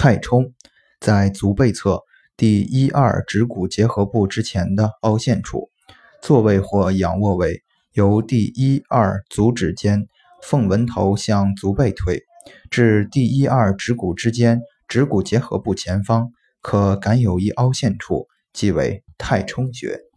太冲，在足背侧第一二趾骨结合部之前的凹陷处。坐位或仰卧位，由第一二足趾间缝纹头向足背推，至第一二趾骨之间趾骨结合部前方，可感有一凹陷处，即为太冲穴。